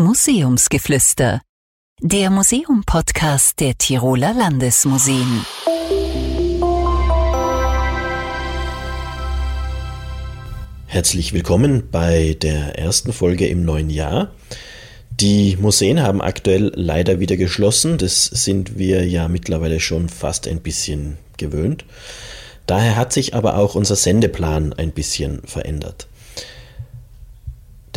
Museumsgeflüster, der Museum-Podcast der Tiroler Landesmuseen. Herzlich willkommen bei der ersten Folge im neuen Jahr. Die Museen haben aktuell leider wieder geschlossen. Das sind wir ja mittlerweile schon fast ein bisschen gewöhnt. Daher hat sich aber auch unser Sendeplan ein bisschen verändert.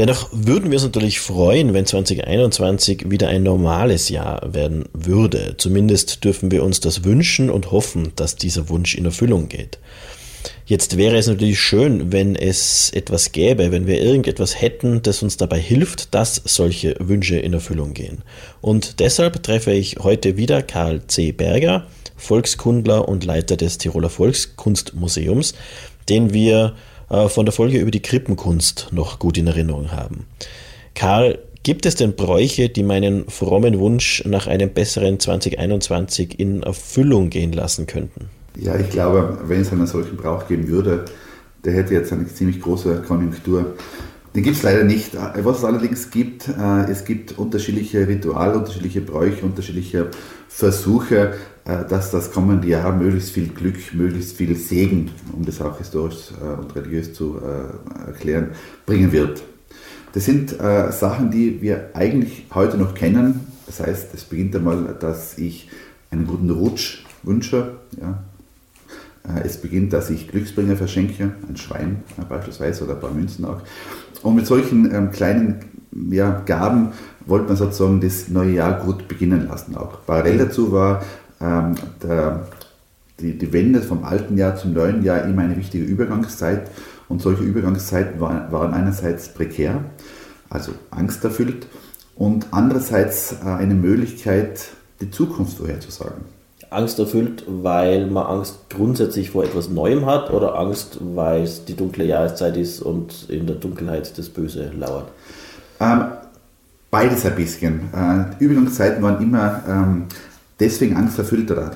Dennoch würden wir uns natürlich freuen, wenn 2021 wieder ein normales Jahr werden würde. Zumindest dürfen wir uns das wünschen und hoffen, dass dieser Wunsch in Erfüllung geht. Jetzt wäre es natürlich schön, wenn es etwas gäbe, wenn wir irgendetwas hätten, das uns dabei hilft, dass solche Wünsche in Erfüllung gehen. Und deshalb treffe ich heute wieder Karl C. Berger, Volkskundler und Leiter des Tiroler Volkskunstmuseums, den wir von der Folge über die Krippenkunst noch gut in Erinnerung haben. Karl, gibt es denn Bräuche, die meinen frommen Wunsch nach einem besseren 2021 in Erfüllung gehen lassen könnten? Ja, ich glaube, wenn es einen solchen Brauch geben würde, der hätte jetzt eine ziemlich große Konjunktur. Den gibt es leider nicht. Was es allerdings gibt, äh, es gibt unterschiedliche Rituale, unterschiedliche Bräuche, unterschiedliche Versuche, äh, dass das kommende Jahr möglichst viel Glück, möglichst viel Segen, um das auch historisch äh, und religiös zu erklären, bringen wird. Das sind Sachen, die wir eigentlich heute noch kennen. Das heißt, es beginnt einmal, dass ich einen guten Rutsch wünsche. Ja, äh, es beginnt, dass ich Glücksbringer verschenke, ein Schwein äh, beispielsweise oder ein paar Münzen auch. Und mit solchen ähm, kleinen ja, Gaben wollte man sozusagen das neue Jahr gut beginnen lassen auch. Parallel dazu war ähm, der, die, die Wende vom alten Jahr zum neuen Jahr immer eine wichtige Übergangszeit und solche Übergangszeiten waren, waren einerseits prekär, also angsterfüllt und andererseits äh, eine Möglichkeit, die Zukunft vorherzusagen angsterfüllt, weil man Angst grundsätzlich vor etwas Neuem hat oder Angst, weil es die dunkle Jahreszeit ist und in der Dunkelheit das Böse lauert? Ähm, beides ein bisschen. Äh, Übergangszeiten waren immer ähm, deswegen angsterfüllt oder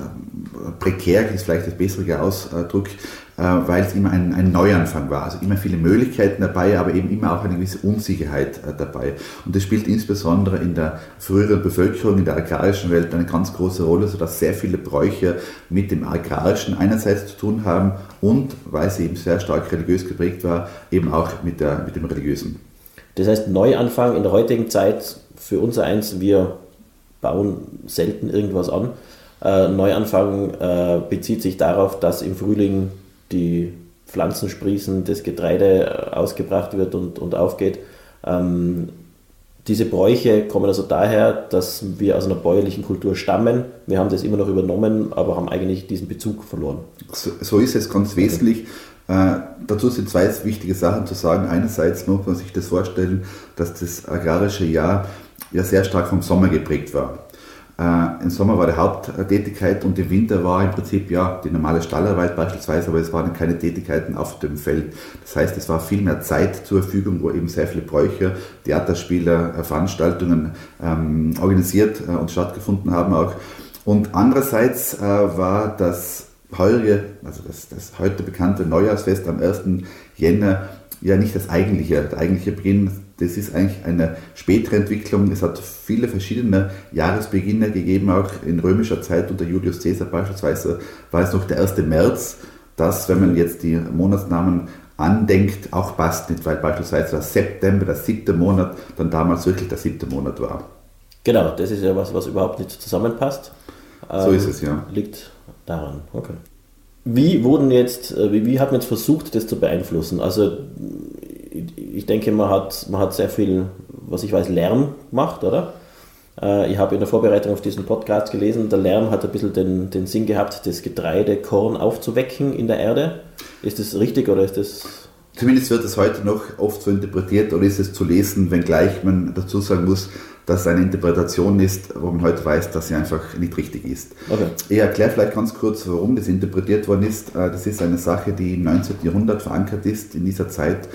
prekär ist vielleicht das bessere Ausdruck, äh, weil es immer ein, ein, Neuanfang war. Also immer viele Möglichkeiten dabei, aber eben immer auch eine gewisse Unsicherheit äh, dabei. Und das spielt insbesondere in der früheren Bevölkerung, in der agrarischen Welt eine ganz große Rolle, sodass sehr viele Bräuche mit dem agrarischen einerseits zu tun haben und, weil sie eben sehr stark religiös geprägt war, eben auch mit, der, mit dem religiösen. Das heißt, Neuanfang in der heutigen Zeit für uns eins, wir bauen selten irgendwas an. Äh, Neuanfang äh, bezieht sich darauf, dass im Frühling die Pflanzen sprießen, das Getreide äh, ausgebracht wird und, und aufgeht. Ähm, diese Bräuche kommen also daher, dass wir aus einer bäuerlichen Kultur stammen. Wir haben das immer noch übernommen, aber haben eigentlich diesen Bezug verloren. So, so ist es ganz wesentlich. Äh, dazu sind zwei wichtige Sachen zu sagen. Einerseits muss man sich das vorstellen, dass das agrarische Jahr ja sehr stark vom Sommer geprägt war. Äh, Im Sommer war die Haupttätigkeit und im Winter war im Prinzip ja die normale Stallarbeit beispielsweise, aber es waren keine Tätigkeiten auf dem Feld. Das heißt, es war viel mehr Zeit zur Verfügung, wo eben sehr viele Bräuche, Theaterspiele, äh, Veranstaltungen ähm, organisiert äh, und stattgefunden haben auch. Und andererseits äh, war das heurige, also das, das heute bekannte Neujahrsfest am 1. Jänner ja nicht das eigentliche, der eigentliche Beginn das ist eigentlich eine spätere Entwicklung. Es hat viele verschiedene Jahresbeginne gegeben, auch in römischer Zeit unter Julius Caesar beispielsweise war es noch der 1. März, das, wenn man jetzt die Monatsnamen andenkt, auch passt nicht, weil beispielsweise der September, der siebte Monat, dann damals wirklich der siebte Monat war. Genau, das ist ja was, was überhaupt nicht zusammenpasst. So ist es, ja. Liegt daran, okay. Wie wurden jetzt, äh, wie, wie hat man jetzt versucht, das zu beeinflussen? Also ich denke, man hat, man hat sehr viel, was ich weiß, Lärm gemacht, oder? Äh, ich habe in der Vorbereitung auf diesen Podcast gelesen, der Lärm hat ein bisschen den, den Sinn gehabt, das Getreidekorn aufzuwecken in der Erde. Ist das richtig oder ist das Zumindest wird es heute noch oft so interpretiert oder ist es zu lesen, wenngleich man dazu sagen muss, dass es eine Interpretation ist, wo man heute weiß, dass sie einfach nicht richtig ist. Okay. Ich erkläre vielleicht ganz kurz, warum das interpretiert worden ist. Äh, das ist eine Sache, die im 19. Jahrhundert verankert ist. In dieser Zeit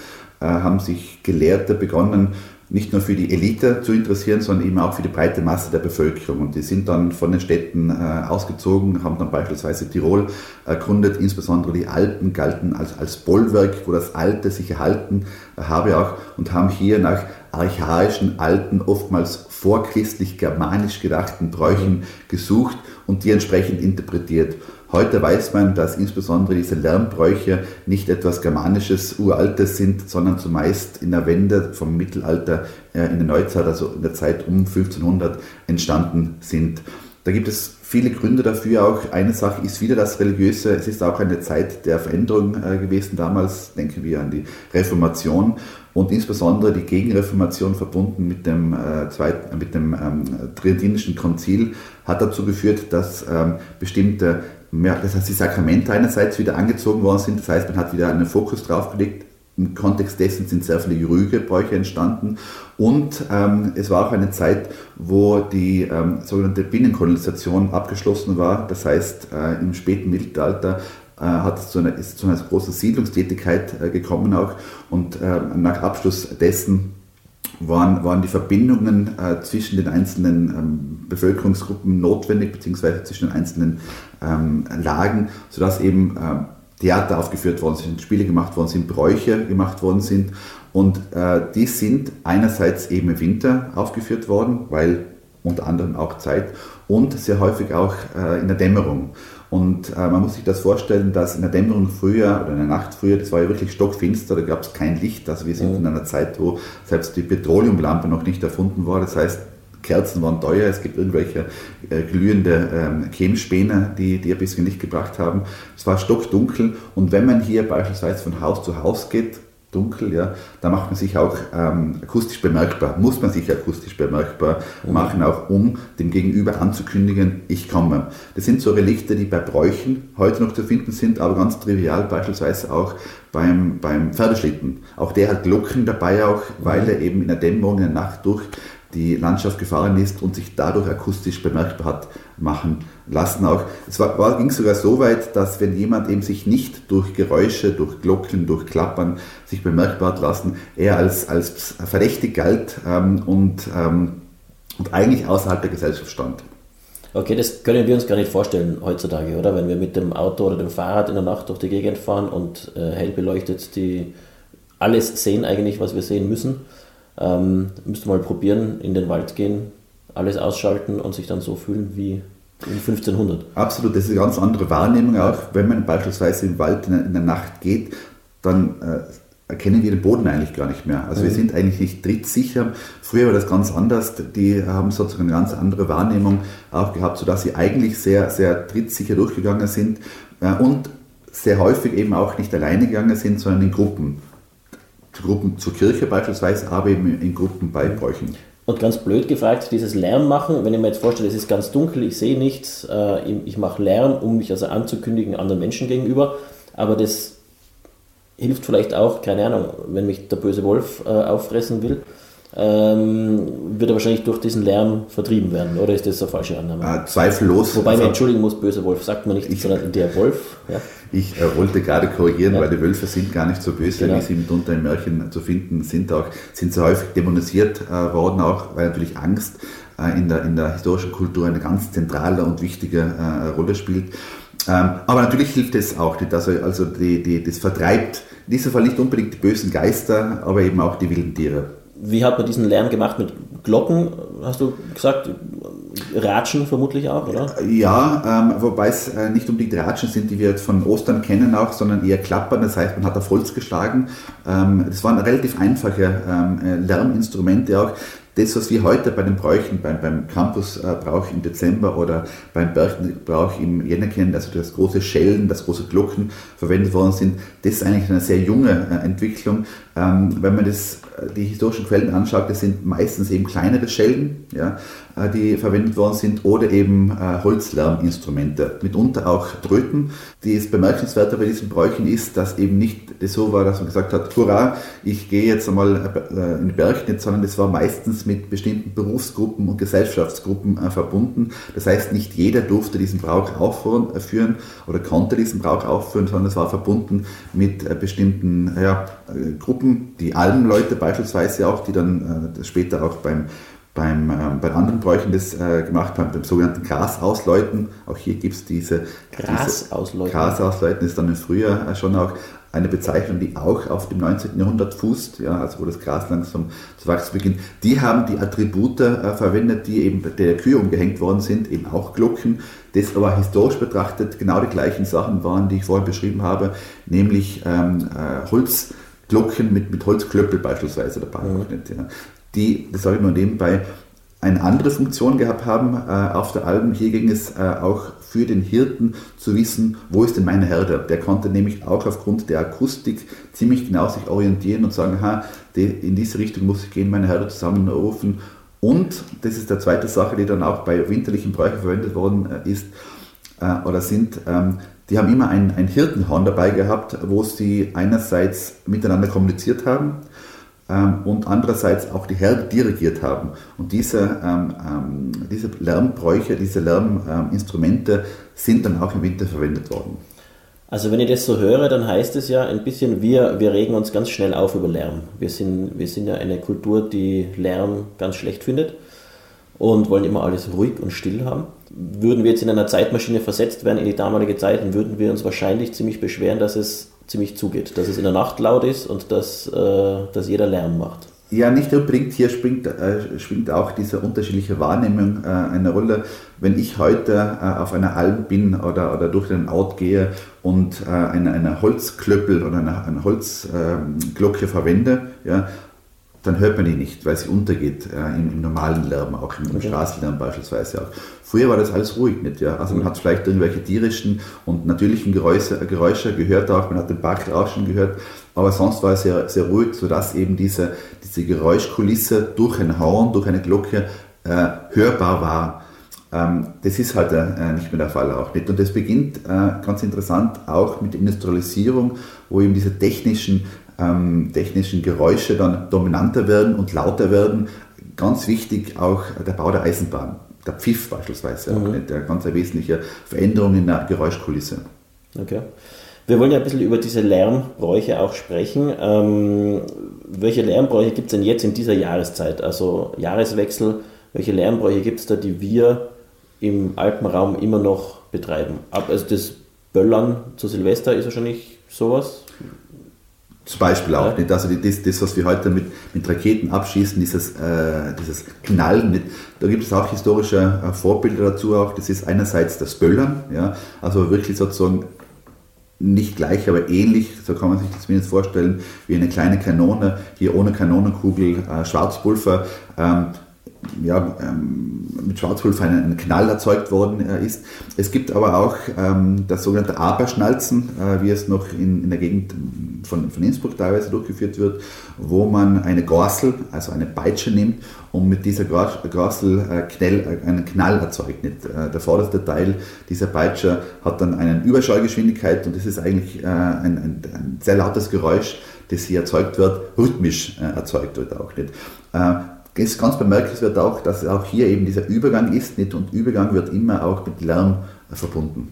haben sich Gelehrte begonnen, nicht nur für die Elite zu interessieren, sondern eben auch für die breite Masse der Bevölkerung. Und die sind dann von den Städten äh, ausgezogen, haben dann beispielsweise Tirol erkundet, insbesondere die Alpen galten als, als Bollwerk, wo das Alte sich erhalten habe auch und haben hier nach archaischen, alten, oftmals vorchristlich germanisch gedachten Bräuchen gesucht und die entsprechend interpretiert. Heute weiß man, dass insbesondere diese Lärmbräuche nicht etwas Germanisches, Uraltes sind, sondern zumeist in der Wende vom Mittelalter äh, in der Neuzeit, also in der Zeit um 1500 entstanden sind. Da gibt es viele Gründe dafür. Auch eine Sache ist wieder das Religiöse. Es ist auch eine Zeit der Veränderung äh, gewesen damals. Denken wir an die Reformation und insbesondere die Gegenreformation verbunden mit dem, äh, zweiten, mit dem ähm, Tridentinischen Konzil hat dazu geführt, dass ähm, bestimmte das heißt, die Sakramente einerseits wieder angezogen worden sind. Das heißt, man hat wieder einen Fokus drauf gelegt. Im Kontext dessen sind sehr viele Rügebräuche entstanden. Und ähm, es war auch eine Zeit, wo die ähm, sogenannte Binnenkolonisation abgeschlossen war. Das heißt, äh, im späten Mittelalter äh, hat es zu einer, ist zu einer großen Siedlungstätigkeit äh, gekommen auch. Und äh, nach Abschluss dessen waren, waren die Verbindungen äh, zwischen den einzelnen ähm, Bevölkerungsgruppen notwendig, beziehungsweise zwischen den einzelnen ähm, Lagen, sodass eben ähm, Theater aufgeführt worden sind, Spiele gemacht worden sind, Bräuche gemacht worden sind. Und äh, die sind einerseits eben im Winter aufgeführt worden, weil unter anderem auch Zeit und sehr häufig auch äh, in der Dämmerung. Und äh, man muss sich das vorstellen, dass in der Dämmerung früher oder in der Nacht früher, das war ja wirklich stockfinster, da gab es kein Licht. Also wir sind mhm. in einer Zeit, wo selbst die Petroleumlampe noch nicht erfunden war. Das heißt, Kerzen waren teuer, es gibt irgendwelche äh, glühende ähm, Chemspäne, die, die ein bisschen Licht gebracht haben. Es war stockdunkel und wenn man hier beispielsweise von Haus zu Haus geht, dunkel, ja, da macht man sich auch ähm, akustisch bemerkbar, muss man sich akustisch bemerkbar mhm. machen, auch um dem Gegenüber anzukündigen, ich komme. Das sind so Relikte, die bei Bräuchen heute noch zu finden sind, aber ganz trivial beispielsweise auch beim, beim Pferdeschlitten. Auch der hat Glocken dabei auch, weil mhm. er eben in der Dämmerung in der Nacht durch die Landschaft gefahren ist und sich dadurch akustisch bemerkbar hat machen lassen. Auch, es war, war, ging sogar so weit, dass wenn jemand eben sich nicht durch Geräusche, durch Glocken, durch Klappern sich bemerkbar hat lassen, er als, als verdächtig galt ähm, und, ähm, und eigentlich außerhalb der Gesellschaft stand. Okay, das können wir uns gar nicht vorstellen heutzutage, oder? Wenn wir mit dem Auto oder dem Fahrrad in der Nacht durch die Gegend fahren und äh, hell beleuchtet die alles sehen eigentlich, was wir sehen müssen. Ähm, müsste mal probieren, in den Wald gehen, alles ausschalten und sich dann so fühlen wie um 1500. Absolut, das ist eine ganz andere Wahrnehmung auch. Wenn man beispielsweise im Wald in der, in der Nacht geht, dann äh, erkennen wir den Boden eigentlich gar nicht mehr. Also mhm. wir sind eigentlich nicht trittsicher. Früher war das ganz anders. Die haben sozusagen eine ganz andere Wahrnehmung auch gehabt, sodass sie eigentlich sehr, sehr trittsicher durchgegangen sind äh, und sehr häufig eben auch nicht alleine gegangen sind, sondern in Gruppen. Gruppen zur Kirche beispielsweise, aber eben in Gruppen bei Bräuchen. Und ganz blöd gefragt, dieses Lärm machen, wenn ich mir jetzt vorstelle, es ist ganz dunkel, ich sehe nichts, äh, ich mache Lärm, um mich also anzukündigen anderen Menschen gegenüber, aber das hilft vielleicht auch, keine Ahnung, wenn mich der böse Wolf äh, auffressen will, ähm, wird er wahrscheinlich durch diesen Lärm vertrieben werden, oder ist das eine falsche Annahme? Äh, zweifellos. Wobei also, man entschuldigen muss, böser Wolf sagt man nicht, ich, sondern der Wolf. Ja? Ich äh, wollte gerade korrigieren, ja. weil die Wölfe sind gar nicht so böse, genau. wie sie mitunter in Märchen zu finden sind. Auch, sind so häufig dämonisiert äh, worden, auch weil natürlich Angst äh, in, der, in der historischen Kultur eine ganz zentrale und wichtige äh, Rolle spielt. Ähm, aber natürlich hilft es auch nicht. Also, also die, die, das vertreibt in diesem Fall nicht unbedingt die bösen Geister, aber eben auch die wilden Tiere wie hat man diesen Lärm gemacht mit Glocken, hast du gesagt? Ratschen vermutlich auch, oder? Ja, ähm, wobei es äh, nicht unbedingt Ratschen sind, die wir jetzt von Ostern kennen auch, sondern eher Klappern. Das heißt, man hat auf Holz geschlagen. Ähm, das waren relativ einfache ähm, äh, Lärminstrumente auch das, was wir heute bei den Bräuchen, beim, beim Campusbrauch im Dezember oder beim Berchtenbrauch im Jänner kennen, also das große Schellen, das große Glocken verwendet worden sind, das ist eigentlich eine sehr junge äh, Entwicklung. Ähm, wenn man das, äh, die historischen Quellen anschaut, das sind meistens eben kleinere Schellen, ja, äh, die verwendet worden sind, oder eben Holzlärminstrumente, mitunter auch Tröten. Das Bemerkenswerte bei diesen Bräuchen ist, dass eben nicht das so war, dass man gesagt hat, hurra, ich gehe jetzt einmal in die Berchtesgaden, sondern das war meistens mit bestimmten Berufsgruppen und Gesellschaftsgruppen verbunden. Das heißt, nicht jeder durfte diesen Brauch aufführen oder konnte diesen Brauch aufführen, sondern es war verbunden mit bestimmten ja, Gruppen, die Albenleute beispielsweise auch, die dann später auch beim beim, äh, bei anderen Bräuchen das äh, gemacht haben, beim sogenannten Grasausläuten. Auch hier gibt es diese Grasausläuten. Grasausläuten ist dann im Frühjahr äh, schon auch eine Bezeichnung, die auch auf dem 19. Jahrhundert fußt, ja, also wo das Gras langsam zu wachsen beginnt. Die haben die Attribute äh, verwendet, die eben der Kühe umgehängt worden sind, eben auch Glocken, das aber historisch betrachtet genau die gleichen Sachen waren, die ich vorhin beschrieben habe, nämlich ähm, äh, Holzglocken mit, mit Holzklöppel beispielsweise dabei. Mhm. Ja. Die, das sage ich nur nebenbei, eine andere Funktion gehabt haben äh, auf der Alben. Hier ging es äh, auch für den Hirten zu wissen, wo ist denn meine Herde? Der konnte nämlich auch aufgrund der Akustik ziemlich genau sich orientieren und sagen, ha, die, in diese Richtung muss ich gehen, meine Herde zusammenrufen. Und, das ist der zweite Sache, die dann auch bei winterlichen Bräuchen verwendet worden äh, ist äh, oder sind, ähm, die haben immer ein, ein Hirtenhorn dabei gehabt, wo sie einerseits miteinander kommuniziert haben, ähm, und andererseits auch die Herde dirigiert haben. Und diese, ähm, ähm, diese Lärmbräuche, diese Lärminstrumente sind dann auch im Winter verwendet worden. Also wenn ich das so höre, dann heißt es ja ein bisschen, wir, wir regen uns ganz schnell auf über Lärm. Wir sind, wir sind ja eine Kultur, die Lärm ganz schlecht findet und wollen immer alles ruhig und still haben. Würden wir jetzt in einer Zeitmaschine versetzt werden in die damalige Zeit, dann würden wir uns wahrscheinlich ziemlich beschweren, dass es ziemlich zugeht. Dass es in der Nacht laut ist und dass, äh, dass jeder Lärm macht. Ja, nicht unbedingt. Hier springt, äh, schwingt auch diese unterschiedliche Wahrnehmung äh, eine Rolle. Wenn ich heute äh, auf einer Alm bin oder, oder durch den Ort gehe und äh, eine, eine Holzklöppel oder eine, eine Holzglocke verwende, ja, dann hört man die nicht, weil sie untergeht äh, im, im, normalen Lärm, auch im, im okay. Straßenlärm beispielsweise auch. Früher war das alles ruhig nicht, ja. Also man hat vielleicht irgendwelche tierischen und natürlichen Geräusche, Geräusche gehört auch, man hat den Backrauschen gehört, aber sonst war es sehr, sehr ruhig, sodass eben diese, diese Geräuschkulisse durch ein Horn, durch eine Glocke äh, hörbar war. Ähm, das ist halt äh, nicht mehr der Fall auch nicht. Und das beginnt äh, ganz interessant auch mit Industrialisierung, wo eben diese technischen ähm, technischen Geräusche dann dominanter werden und lauter werden. Ganz wichtig auch der Bau der Eisenbahn, der Pfiff beispielsweise, mhm. der ganz wesentliche Veränderung in der Geräuschkulisse. Okay. Wir wollen ja ein bisschen über diese Lärmbräuche auch sprechen. Ähm, welche Lärmbräuche gibt es denn jetzt in dieser Jahreszeit? Also Jahreswechsel, welche Lärmbräuche gibt es da, die wir im Alpenraum immer noch betreiben? Ab, also das Böllern zu Silvester ist wahrscheinlich sowas. Zum Beispiel auch nicht. Also das, das, was wir heute mit, mit Raketen abschießen, dieses, äh, dieses Knallen, nicht. da gibt es auch historische äh, Vorbilder dazu auch. Das ist einerseits das Böllern, ja, also wirklich sozusagen nicht gleich, aber ähnlich, so kann man sich das zumindest vorstellen, wie eine kleine Kanone, hier ohne Kanonenkugel, äh, Schwarzpulver. Ähm, ja, ähm, mit Schwarzpulver ein, Knall erzeugt worden äh, ist. Es gibt aber auch ähm, das sogenannte Aberschnalzen, äh, wie es noch in, in der Gegend von, von Innsbruck teilweise durchgeführt wird, wo man eine Gorsel, also eine Peitsche nimmt und mit dieser Gorsel äh, Knell, äh, einen Knall erzeugt. Nicht? Äh, der vorderste Teil dieser Peitsche hat dann eine Überschallgeschwindigkeit und das ist eigentlich äh, ein, ein, ein, sehr lautes Geräusch, das hier erzeugt wird, rhythmisch erzeugt wird auch nicht ist ganz bemerkenswert auch, dass auch hier eben dieser Übergang ist nicht? und Übergang wird immer auch mit Lärm verbunden.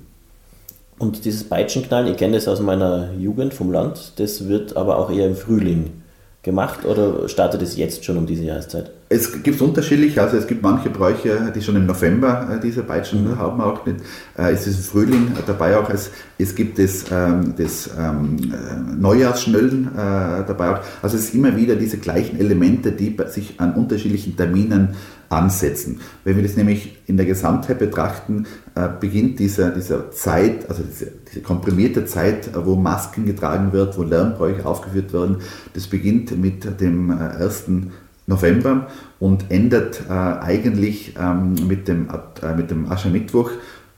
Und dieses Peitschenknallen, ich kenne das aus meiner Jugend vom Land, das wird aber auch eher im Frühling gemacht oder startet es jetzt schon um diese Jahreszeit? Es gibt unterschiedlich, also es gibt manche Bräuche, die schon im November äh, diese Peitschen mhm. haben auch nicht. Äh, es ist im Frühling dabei auch, es, es gibt das, ähm, das ähm, äh, Neujahrsschnöllen äh, dabei auch. Also es ist immer wieder diese gleichen Elemente, die sich an unterschiedlichen Terminen ansetzen. Wenn wir das nämlich in der Gesamtheit betrachten, äh, beginnt diese, diese Zeit, also diese, diese, komprimierte Zeit, äh, wo Masken getragen wird, wo Lärmbräuche aufgeführt werden, das beginnt mit dem 1. November und endet äh, eigentlich ähm, mit, dem, äh, mit dem Aschermittwoch.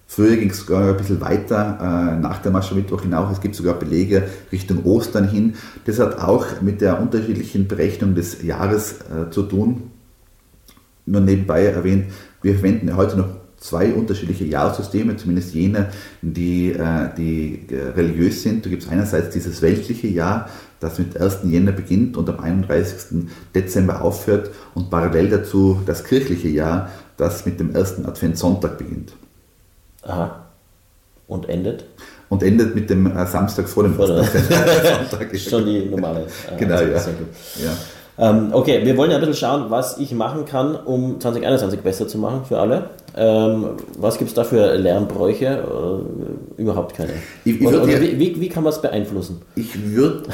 Früher ging es sogar ein bisschen weiter äh, nach dem Aschermittwoch hinaus. Es gibt sogar Belege Richtung Ostern hin. Das hat auch mit der unterschiedlichen Berechnung des Jahres äh, zu tun. Nur nebenbei erwähnt, wir verwenden heute noch zwei unterschiedliche Jahrsysteme, zumindest jene, die, äh, die äh, religiös sind. Da gibt es einerseits dieses weltliche Jahr, das mit 1. Jänner beginnt und am 31. Dezember aufhört und parallel dazu das kirchliche Jahr, das mit dem ersten Adventssonntag beginnt. Aha. Und endet? Und endet mit dem äh, Samstag vor dem Adventssonntag. Schon die normale. Äh, genau, ja. ja. Ähm, okay, wir wollen ja ein bisschen schauen, was ich machen kann, um 2021 besser zu machen für alle. Ähm, was gibt es da für Lernbräuche? Äh, überhaupt keine. Ich, ich oder, oder dir, wie, wie, kann man es beeinflussen? Ich würde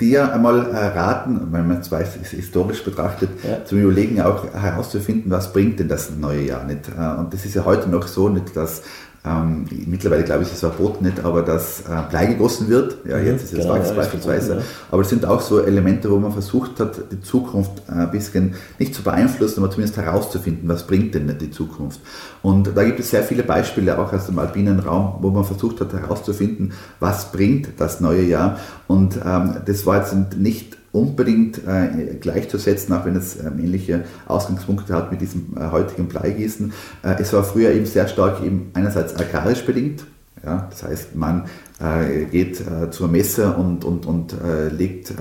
dir einmal raten, wenn man es weiß, historisch betrachtet, ja. zum Überlegen auch herauszufinden, was bringt denn das neue Jahr nicht. Äh, und das ist ja heute noch so, nicht, dass ähm, mittlerweile glaube ich, ist es verboten nicht, aber dass äh, Blei gegossen wird. Ja, mhm, jetzt ist es genau, Wachs ja, beispielsweise. Ja. Aber es sind auch so Elemente, wo man versucht hat, die Zukunft äh, ein bisschen nicht zu beeinflussen, aber zumindest herauszufinden, was bringt denn die Zukunft. Und da gibt es sehr viele Beispiele, auch aus dem alpinen Raum, wo man versucht hat herauszufinden, was bringt das neue Jahr. Und ähm, das war jetzt nicht unbedingt äh, gleichzusetzen, auch wenn es ähm, ähnliche Ausgangspunkte hat mit diesem äh, heutigen Bleigießen. Äh, es war früher eben sehr stark eben einerseits agrarisch bedingt, ja, das heißt, man äh, geht äh, zur Messe und, und, und äh, legt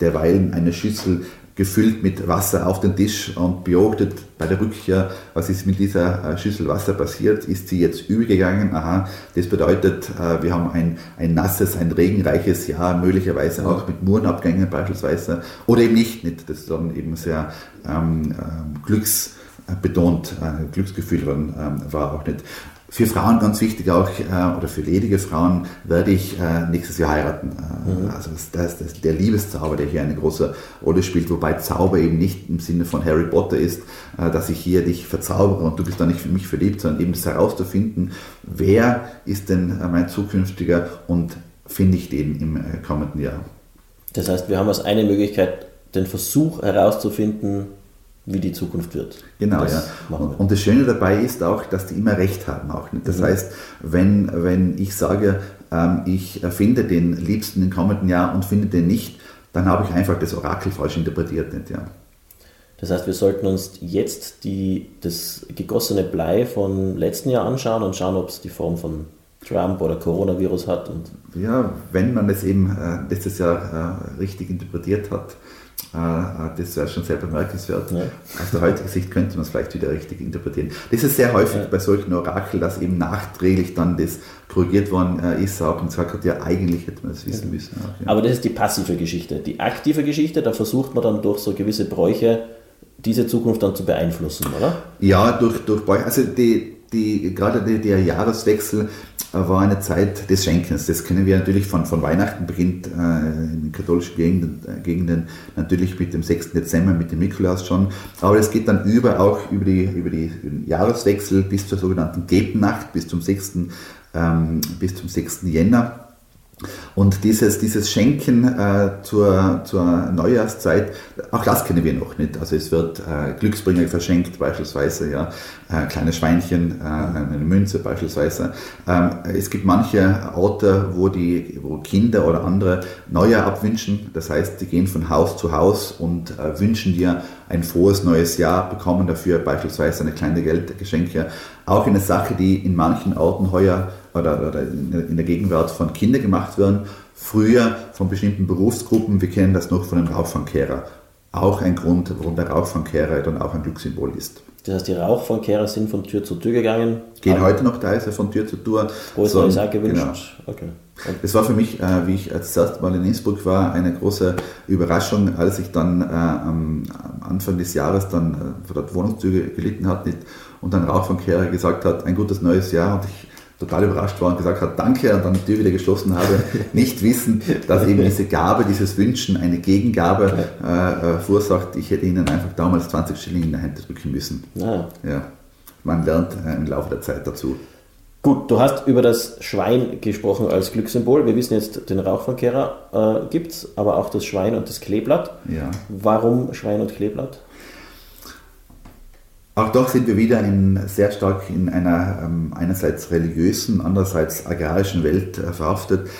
derweilen eine Schüssel gefüllt mit Wasser auf den Tisch und beobachtet bei der Rückkehr, was ist mit dieser äh, Schüssel Wasser passiert. Ist sie jetzt übergegangen? Aha, das bedeutet, äh, wir haben ein, ein nasses, ein regenreiches Jahr, möglicherweise auch mit Murenabgängen beispielsweise, oder eben nicht. nicht. Das ist dann eben sehr ähm, ähm glücksbetont, äh, Glücksgefühl ähm, war auch nicht. Für Frauen ganz wichtig auch, äh, oder für ledige Frauen, werde ich äh, nächstes Jahr heiraten. Äh, mhm. Also das, das, das, der Liebeszauber, der hier eine große Rolle spielt, wobei Zauber eben nicht im Sinne von Harry Potter ist, äh, dass ich hier dich verzaubere und du bist dann nicht für mich verliebt, sondern eben das herauszufinden, wer ist denn äh, mein zukünftiger und finde ich den im äh, kommenden Jahr. Das heißt, wir haben als eine Möglichkeit den Versuch herauszufinden, wie die Zukunft wird. Genau, das ja. Und das Schöne dabei ist auch, dass die immer recht haben auch. Nicht? Das mhm. heißt, wenn, wenn ich sage, ähm, ich finde den Liebsten im kommenden Jahr und finde den nicht, dann habe ich einfach das Orakel falsch interpretiert. Nicht? Ja. Das heißt, wir sollten uns jetzt die, das gegossene Blei von letzten Jahr anschauen und schauen, ob es die Form von Trump oder Coronavirus hat. Und ja, wenn man es eben äh, letztes Jahr äh, richtig interpretiert hat, das wäre schon sehr bemerkenswert. Ja. Aus der heutigen Sicht könnte man es vielleicht wieder richtig interpretieren. Das ist sehr häufig ja. bei solchen Orakel, dass eben nachträglich dann das korrigiert worden äh, ist auch und hat, ja, eigentlich hätte man das wissen müssen. Auch, ja. Aber das ist die passive Geschichte. Die aktive Geschichte, da versucht man dann durch so gewisse Bräuche diese Zukunft dann zu beeinflussen, oder? Ja, durch, durch Bräuche. Also die, die, gerade der Jahreswechsel war eine Zeit des Schenkens. Das kennen wir natürlich von, von Weihnachten, beginnt äh, in den katholischen Gegenden, äh, Gegenden natürlich mit dem 6. Dezember, mit dem Nikolaus schon. Aber es geht dann über, auch über die, über die Jahreswechsel bis zur sogenannten Gebennacht, bis zum 6. Ähm, bis zum 6. Jänner. Und dieses, dieses Schenken äh, zur, zur Neujahrszeit, auch das kennen wir noch nicht. Also es wird äh, Glücksbringer verschenkt beispielsweise, ja, äh, kleine Schweinchen, äh, eine Münze beispielsweise. Ähm, es gibt manche Orte, wo, die, wo Kinder oder andere Neujahr abwünschen. Das heißt, die gehen von Haus zu Haus und äh, wünschen dir ein frohes neues Jahr, bekommen dafür beispielsweise eine kleine Geldgeschenke. Auch eine Sache, die in manchen Orten heuer oder, oder in der Gegenwart von Kindern gemacht werden, früher von bestimmten Berufsgruppen, wir kennen das noch von den Rauchfangkehrer. Auch ein Grund, warum der Rauchfangkehrer dann auch ein Glückssymbol ist. Das heißt, die Rauchfangkehrer sind von Tür zu Tür gegangen? Gehen heute noch teilweise von Tür zu Tür. Frohes so, Neues gewünscht. Genau. Okay. Das war für mich, äh, wie ich das erste Mal in Innsbruck war, eine große Überraschung, als ich dann äh, am Anfang des Jahres dann äh, vor der Wohnungszüge gelitten hat und ein Rauchfangkehrer gesagt hat, ein gutes neues Jahr und ich total überrascht war und gesagt hat, danke und dann die Tür wieder geschlossen habe, nicht wissen, dass eben diese Gabe, dieses Wünschen eine Gegengabe äh, äh, verursacht. Ich hätte ihnen einfach damals 20 Schilling in der Hand drücken müssen. Ja. ja. Man lernt äh, im Laufe der Zeit dazu. Gut, du hast über das Schwein gesprochen als Glückssymbol. Wir wissen jetzt, den Rauchverkehrer äh, gibt es, aber auch das Schwein und das Kleeblatt. Ja. Warum Schwein und Kleeblatt? Auch doch sind wir wieder in, sehr stark in einer ähm, einerseits religiösen, andererseits agrarischen Welt äh, verhaftet.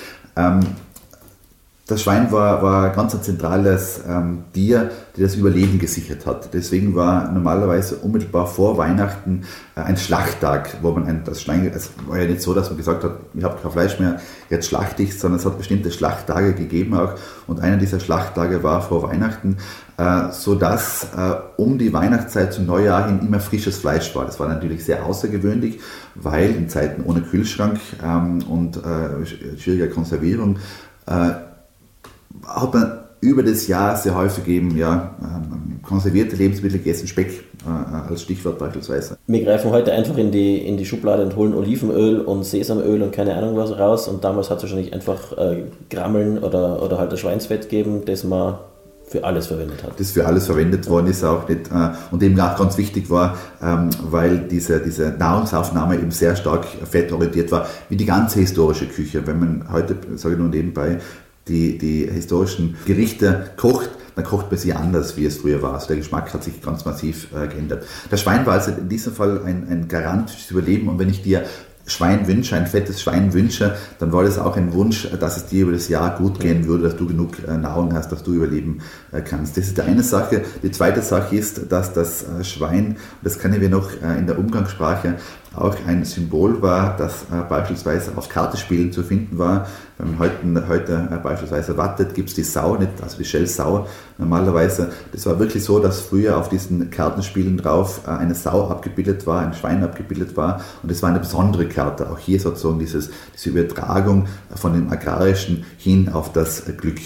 Das Schwein war, war ganz ein zentrales ähm, Tier, die das Überleben gesichert hat. Deswegen war normalerweise unmittelbar vor Weihnachten äh, ein Schlachttag, wo man ein, das Schwein, es war ja nicht so, dass man gesagt hat, ich habe kein Fleisch mehr, jetzt schlachte ich, sondern es hat bestimmte Schlachttage gegeben auch. Und einer dieser Schlachttage war vor Weihnachten, äh, sodass äh, um die Weihnachtszeit zum Neujahr hin immer frisches Fleisch war. Das war natürlich sehr außergewöhnlich, weil in Zeiten ohne Kühlschrank ähm, und äh, schwieriger Konservierung äh, hat man über das Jahr sehr häufig eben ja, ähm, konservierte Lebensmittel gegessen, Speck äh, als Stichwort beispielsweise. Wir greifen heute einfach in die, in die Schublade und holen Olivenöl und Sesamöl und keine Ahnung was raus und damals hat es wahrscheinlich einfach äh, Grammeln oder, oder halt das Schweinsfett gegeben, das man für alles verwendet hat. Das für alles verwendet worden ist auch nicht äh, und eben auch ganz wichtig war, ähm, weil diese, diese Nahrungsaufnahme eben sehr stark fettorientiert war, wie die ganze historische Küche. Wenn man heute, sage ich nur nebenbei, die, die historischen Gerichte kocht, dann kocht man sie anders, wie es früher war. Also der Geschmack hat sich ganz massiv äh, geändert. Das Schwein war also in diesem Fall ein, ein Garant fürs Überleben. Und wenn ich dir Schwein wünsche, ein fettes Schwein wünsche, dann war das auch ein Wunsch, dass es dir über das Jahr gut gehen würde, dass du genug äh, Nahrung hast, dass du überleben äh, kannst. Das ist die eine Sache. Die zweite Sache ist, dass das äh, Schwein, das kennen wir noch in der Umgangssprache, auch ein Symbol war, das äh, beispielsweise auf Kartenspielen zu finden war. Wenn man heute, heute äh, beispielsweise wartet, gibt es die Sau nicht, also die Shell-Sau normalerweise. Das war wirklich so, dass früher auf diesen Kartenspielen drauf äh, eine Sau abgebildet war, ein Schwein abgebildet war und es war eine besondere Karte. Auch hier sozusagen dieses, diese Übertragung von dem Agrarischen hin auf das Glück.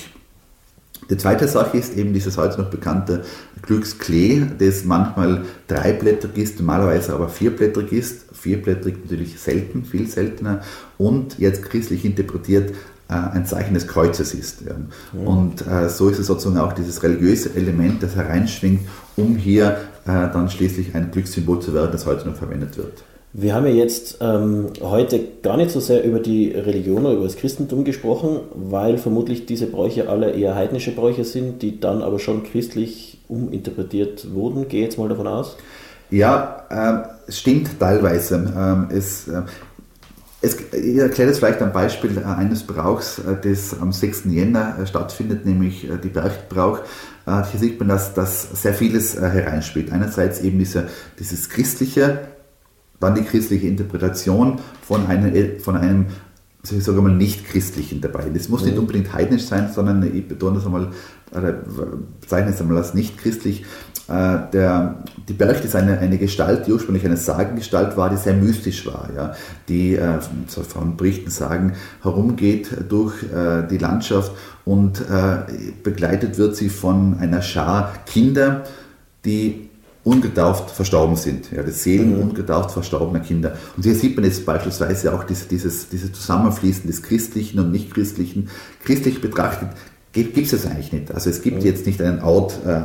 Die zweite Sache ist eben dieses heute noch bekannte Glücksklee, das manchmal dreiblättrig ist, normalerweise aber vierblättrig ist. Vierblättrig natürlich selten, viel seltener und jetzt christlich interpretiert äh, ein Zeichen des Kreuzes ist. Mhm. Und äh, so ist es sozusagen auch dieses religiöse Element, das hereinschwingt, um hier äh, dann schließlich ein Glückssymbol zu werden, das heute noch verwendet wird. Wir haben ja jetzt ähm, heute gar nicht so sehr über die Religion oder über das Christentum gesprochen, weil vermutlich diese Bräuche alle eher heidnische Bräuche sind, die dann aber schon christlich uminterpretiert wurden. Gehe jetzt mal davon aus. Ja, äh, stimmt teilweise. Ähm, es, äh, es, ich erkläre jetzt vielleicht ein Beispiel äh, eines Brauchs, äh, das am 6. Jänner äh, stattfindet, nämlich die Berchtbrauch. Hier sieht man, dass, dass sehr vieles hereinspielt. Einerseits eben diese, dieses christliche dann die christliche Interpretation von einem, von einem ich sage mal, nicht christlichen dabei. Das muss nicht mhm. unbedingt heidnisch sein, sondern ich betone das einmal, oder bezeichne es einmal als nicht christlich. Äh, der, die Bercht ist eine, eine Gestalt, die ursprünglich eine Sagengestalt war, die sehr mystisch war, ja, die äh, so von Berichten sagen, herumgeht durch äh, die Landschaft und begleitet wird sie von einer Schar Kinder, die ungetauft verstorben sind. Ja, die Seelen mhm. ungetauft verstorbener Kinder. Und hier sieht man jetzt beispielsweise auch diese, dieses, dieses Zusammenfließen des Christlichen und Nicht-Christlichen. Christlich betrachtet gibt es das eigentlich nicht. Also es gibt mhm. jetzt nicht einen Ort, äh,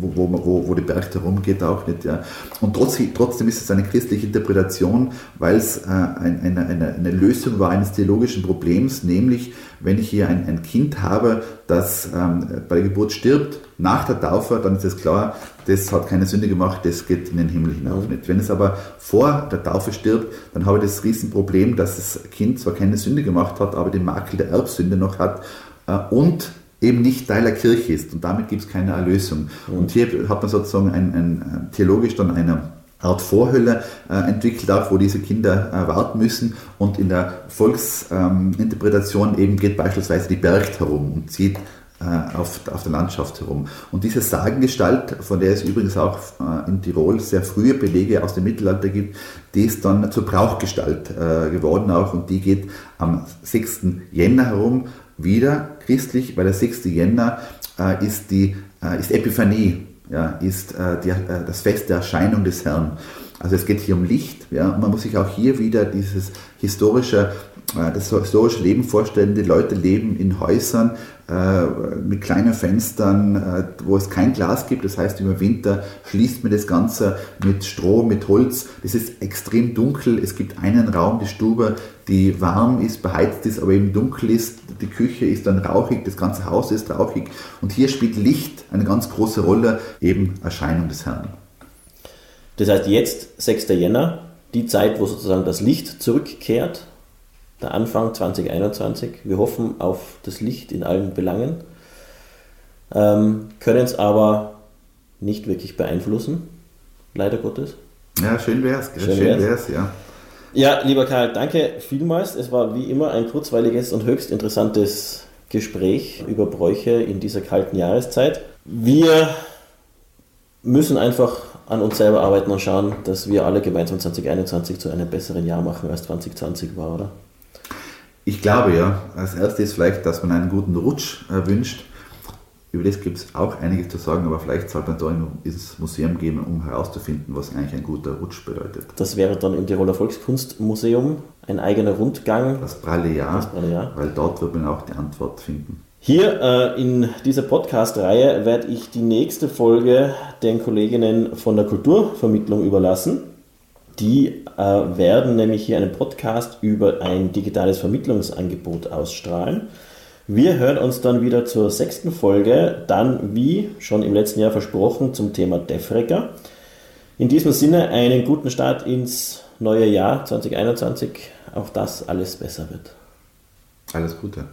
wo, wo, wo die Berg herumgeht, auch nicht. Ja. Und trotzdem, trotzdem ist es eine christliche Interpretation, weil es äh, eine, eine, eine Lösung war eines theologischen Problems, nämlich wenn ich hier ein, ein Kind habe, das ähm, bei der Geburt stirbt, nach der Taufe, dann ist es klar, das hat keine Sünde gemacht, das geht in den Himmel hinauf mhm. nicht. Wenn es aber vor der Taufe stirbt, dann habe ich das Riesenproblem, dass das Kind zwar keine Sünde gemacht hat, aber den Makel der Erbsünde noch hat äh, und eben nicht Teil der Kirche ist und damit gibt es keine Erlösung. Und hier hat man sozusagen ein, ein, theologisch dann eine Art Vorhölle äh, entwickelt, auch wo diese Kinder äh, warten müssen. Und in der Volksinterpretation ähm, eben geht beispielsweise die Bercht herum und zieht äh, auf, auf der Landschaft herum. Und diese Sagengestalt, von der es übrigens auch äh, in Tirol sehr frühe Belege aus dem Mittelalter gibt, die ist dann zur Brauchgestalt äh, geworden auch und die geht am 6. Jänner herum wieder christlich, weil der 6. Jänner äh, ist, die, äh, ist Epiphanie, ja, ist äh, die, äh, das Fest der Erscheinung des Herrn. Also es geht hier um Licht. Ja, man muss sich auch hier wieder dieses historische, äh, das historische Leben vorstellen. Die Leute leben in Häusern mit kleinen Fenstern, wo es kein Glas gibt. Das heißt, im Winter schließt man das Ganze mit Stroh, mit Holz. Das ist extrem dunkel. Es gibt einen Raum, die Stube, die warm ist, beheizt ist, aber eben dunkel ist. Die Küche ist dann rauchig, das ganze Haus ist rauchig. Und hier spielt Licht eine ganz große Rolle, eben Erscheinung des Herrn. Das heißt, jetzt, 6. Jänner, die Zeit, wo sozusagen das Licht zurückkehrt, der Anfang 2021. Wir hoffen auf das Licht in allen Belangen, ähm, können es aber nicht wirklich beeinflussen, leider Gottes. Ja, schön wär's, schön, schön wär's. wär's, ja. Ja, lieber Karl, danke vielmals. Es war wie immer ein kurzweiliges und höchst interessantes Gespräch über Bräuche in dieser kalten Jahreszeit. Wir müssen einfach an uns selber arbeiten und schauen, dass wir alle gemeinsam 2021 zu einem besseren Jahr machen, als 2020 war, oder? Ich glaube ja. Als erstes vielleicht, dass man einen guten Rutsch äh, wünscht. Über das gibt es auch einiges zu sagen, aber vielleicht sollte man da ins Museum gehen, um herauszufinden, was eigentlich ein guter Rutsch bedeutet. Das wäre dann im Tiroler Volkskunstmuseum ein eigener Rundgang. Das Pralle Pralle weil dort wird man auch die Antwort finden. Hier äh, in dieser Podcast-Reihe werde ich die nächste Folge den Kolleginnen von der Kulturvermittlung überlassen. Die äh, werden nämlich hier einen Podcast über ein digitales Vermittlungsangebot ausstrahlen. Wir hören uns dann wieder zur sechsten Folge, dann wie schon im letzten Jahr versprochen zum Thema DEFRECA. In diesem Sinne einen guten Start ins neue Jahr 2021, auch das alles besser wird. Alles Gute.